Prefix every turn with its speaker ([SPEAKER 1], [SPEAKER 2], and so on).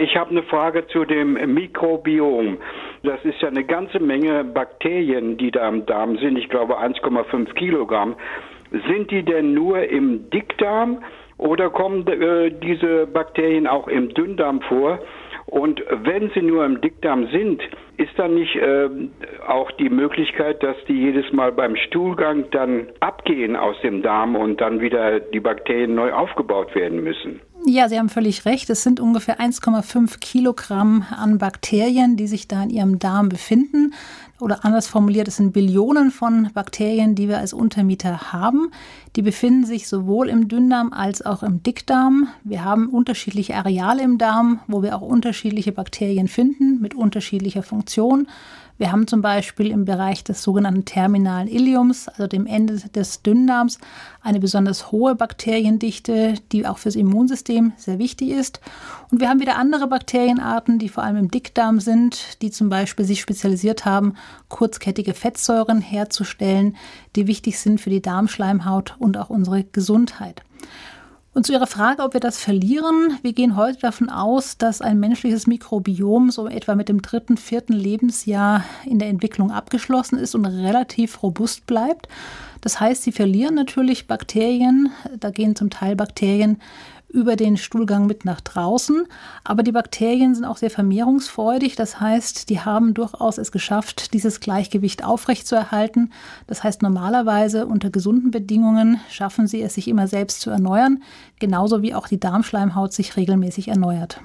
[SPEAKER 1] Ich habe eine Frage zu dem Mikrobiom. Das ist ja eine ganze Menge Bakterien, die da im Darm sind. Ich glaube 1,5 Kilogramm. Sind die denn nur im Dickdarm oder kommen äh, diese Bakterien auch im Dünndarm vor? Und wenn sie nur im Dickdarm sind, ist dann nicht äh, auch die Möglichkeit, dass die jedes Mal beim Stuhlgang dann abgehen aus dem Darm und dann wieder die Bakterien neu aufgebaut werden müssen?
[SPEAKER 2] Ja, Sie haben völlig recht. Es sind ungefähr 1,5 Kilogramm an Bakterien, die sich da in Ihrem Darm befinden. Oder anders formuliert, es sind Billionen von Bakterien, die wir als Untermieter haben. Die befinden sich sowohl im Dünndarm als auch im Dickdarm. Wir haben unterschiedliche Areale im Darm, wo wir auch unterschiedliche Bakterien finden mit unterschiedlicher Funktion. Wir haben zum Beispiel im Bereich des sogenannten terminalen Iliums, also dem Ende des Dünndarms, eine besonders hohe Bakteriendichte, die auch fürs Immunsystem sehr wichtig ist. Und wir haben wieder andere Bakterienarten, die vor allem im Dickdarm sind, die zum Beispiel sich spezialisiert haben, kurzkettige Fettsäuren herzustellen, die wichtig sind für die Darmschleimhaut und auch unsere Gesundheit. Und zu Ihrer Frage, ob wir das verlieren, wir gehen heute davon aus, dass ein menschliches Mikrobiom so etwa mit dem dritten, vierten Lebensjahr in der Entwicklung abgeschlossen ist und relativ robust bleibt. Das heißt, sie verlieren natürlich Bakterien, da gehen zum Teil Bakterien über den Stuhlgang mit nach draußen. Aber die Bakterien sind auch sehr vermehrungsfreudig. Das heißt, die haben durchaus es geschafft, dieses Gleichgewicht aufrechtzuerhalten. Das heißt, normalerweise unter gesunden Bedingungen schaffen sie es, sich immer selbst zu erneuern, genauso wie auch die Darmschleimhaut sich regelmäßig erneuert.